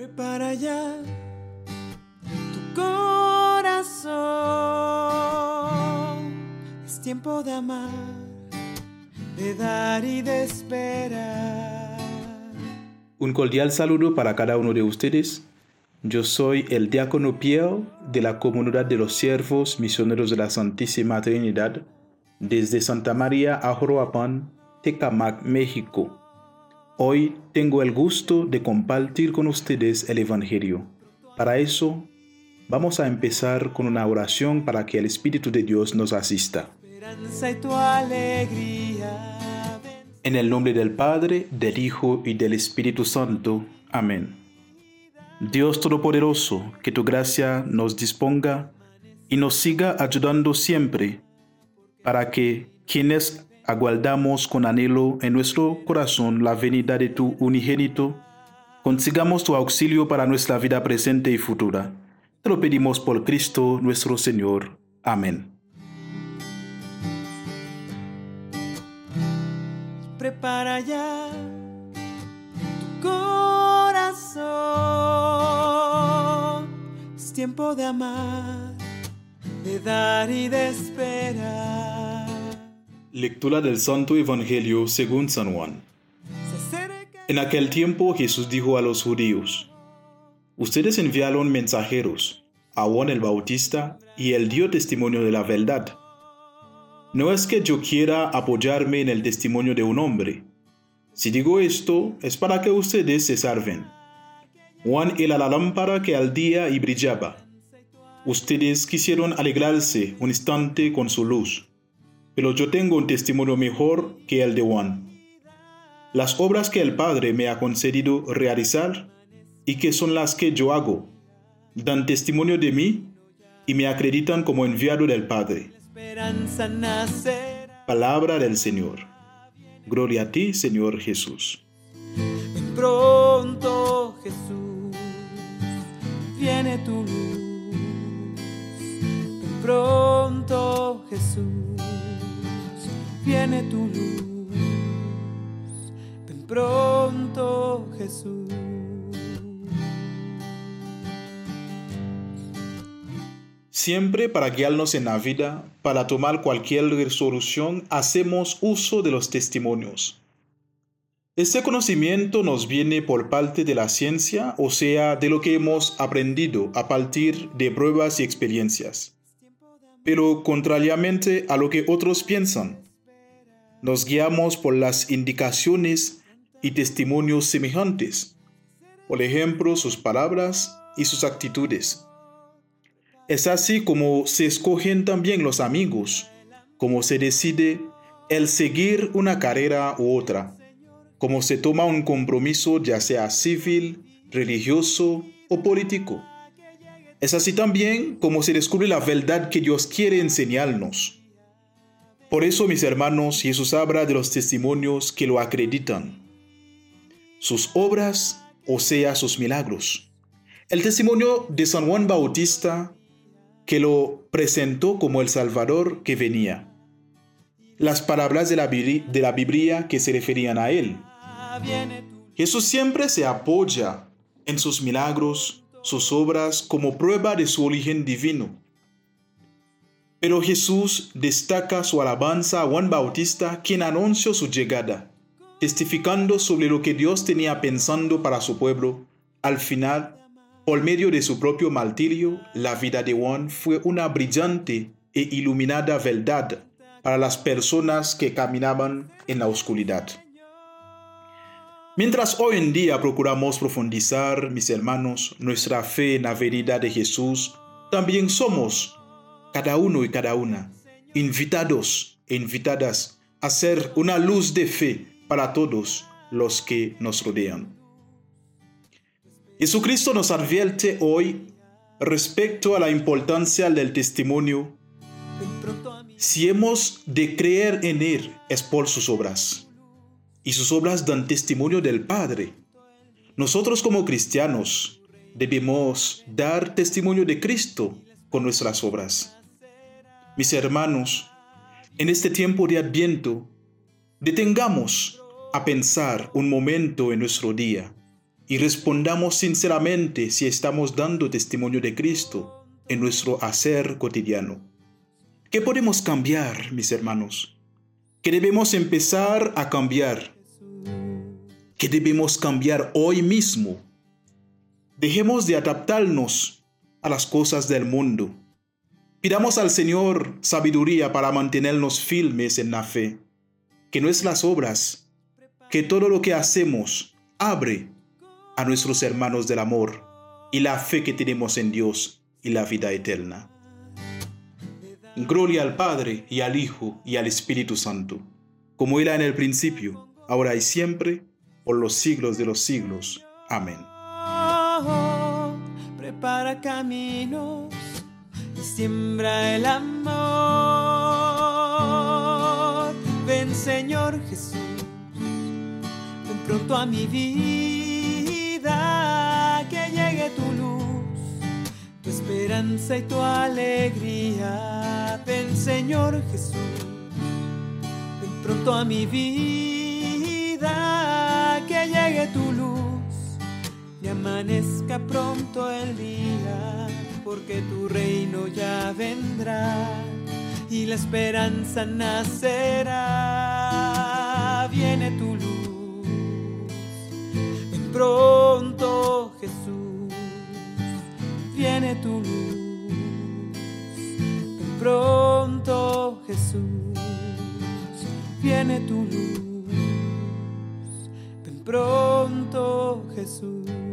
Prepara ya tu corazón. Es tiempo de amar, de dar y de esperar. Un cordial saludo para cada uno de ustedes. Yo soy el diácono Pierre de la comunidad de los siervos misioneros de la Santísima Trinidad desde Santa María Ajoroapan, Tecamac, México. Hoy tengo el gusto de compartir con ustedes el Evangelio. Para eso, vamos a empezar con una oración para que el Espíritu de Dios nos asista. En el nombre del Padre, del Hijo y del Espíritu Santo. Amén. Dios Todopoderoso, que tu gracia nos disponga y nos siga ayudando siempre, para que quienes aguardamos con anhelo en nuestro corazón la venida de tu unigénito, consigamos tu auxilio para nuestra vida presente y futura. Te lo pedimos por Cristo nuestro Señor. Amén. Prepara ya tu corazón. Es tiempo de amar, de dar y de esperar. Lectura del Santo Evangelio según San Juan. En aquel tiempo Jesús dijo a los judíos, Ustedes enviaron mensajeros a Juan el Bautista y él dio testimonio de la verdad. No es que yo quiera apoyarme en el testimonio de un hombre. Si digo esto es para que ustedes se salven. Juan era la lámpara que al día y brillaba. Ustedes quisieron alegrarse un instante con su luz, pero yo tengo un testimonio mejor que el de Juan. Las obras que el Padre me ha concedido realizar y que son las que yo hago, dan testimonio de mí y me acreditan como enviado del Padre. Palabra del Señor. Gloria a ti, Señor Jesús. Pronto, Jesús, viene tu luz. Pronto, Jesús, viene tu luz. Pronto, Jesús. Siempre para guiarnos en la vida, para tomar cualquier resolución, hacemos uso de los testimonios. Este conocimiento nos viene por parte de la ciencia, o sea, de lo que hemos aprendido a partir de pruebas y experiencias. Pero contrariamente a lo que otros piensan, nos guiamos por las indicaciones y testimonios semejantes, por ejemplo, sus palabras y sus actitudes. Es así como se escogen también los amigos, como se decide el seguir una carrera u otra, como se toma un compromiso ya sea civil, religioso o político. Es así también como se descubre la verdad que Dios quiere enseñarnos. Por eso, mis hermanos, Jesús habla de los testimonios que lo acreditan. Sus obras, o sea, sus milagros. El testimonio de San Juan Bautista que lo presentó como el Salvador que venía. Las palabras de la, de la Biblia que se referían a él. Jesús siempre se apoya en sus milagros, sus obras, como prueba de su origen divino. Pero Jesús destaca su alabanza a Juan Bautista, quien anunció su llegada, testificando sobre lo que Dios tenía pensando para su pueblo. Al final, por medio de su propio martirio, la vida de Juan fue una brillante e iluminada verdad para las personas que caminaban en la oscuridad. Mientras hoy en día procuramos profundizar, mis hermanos, nuestra fe en la venida de Jesús, también somos, cada uno y cada una, invitados e invitadas a ser una luz de fe para todos los que nos rodean. Jesucristo nos advierte hoy respecto a la importancia del testimonio. Si hemos de creer en Él es por sus obras. Y sus obras dan testimonio del Padre. Nosotros como cristianos debemos dar testimonio de Cristo con nuestras obras. Mis hermanos, en este tiempo de Adviento, detengamos a pensar un momento en nuestro día y respondamos sinceramente si estamos dando testimonio de Cristo en nuestro hacer cotidiano. ¿Qué podemos cambiar, mis hermanos? ¿Qué debemos empezar a cambiar? ¿Qué debemos cambiar hoy mismo? Dejemos de adaptarnos a las cosas del mundo. Pidamos al Señor sabiduría para mantenernos firmes en la fe. Que nuestras obras, que todo lo que hacemos, abre a nuestros hermanos del amor y la fe que tenemos en Dios y la vida eterna. Gloria al Padre y al Hijo y al Espíritu Santo, como era en el principio, ahora y siempre, por los siglos de los siglos. Amén. prepara caminos siembra el amor. Ven Señor Jesús, ven pronto a mi vida, que llegue tu luz, tu esperanza y tu alegría. Ven Señor Jesús, ven pronto a mi vida, que llegue tu luz y amanezca pronto el día, porque tu reino ya vendrá y la esperanza nacerá. Viene tu luz, ven pronto Jesús, viene tu luz, ven pronto Jesús, viene tu luz, ven pronto Jesús.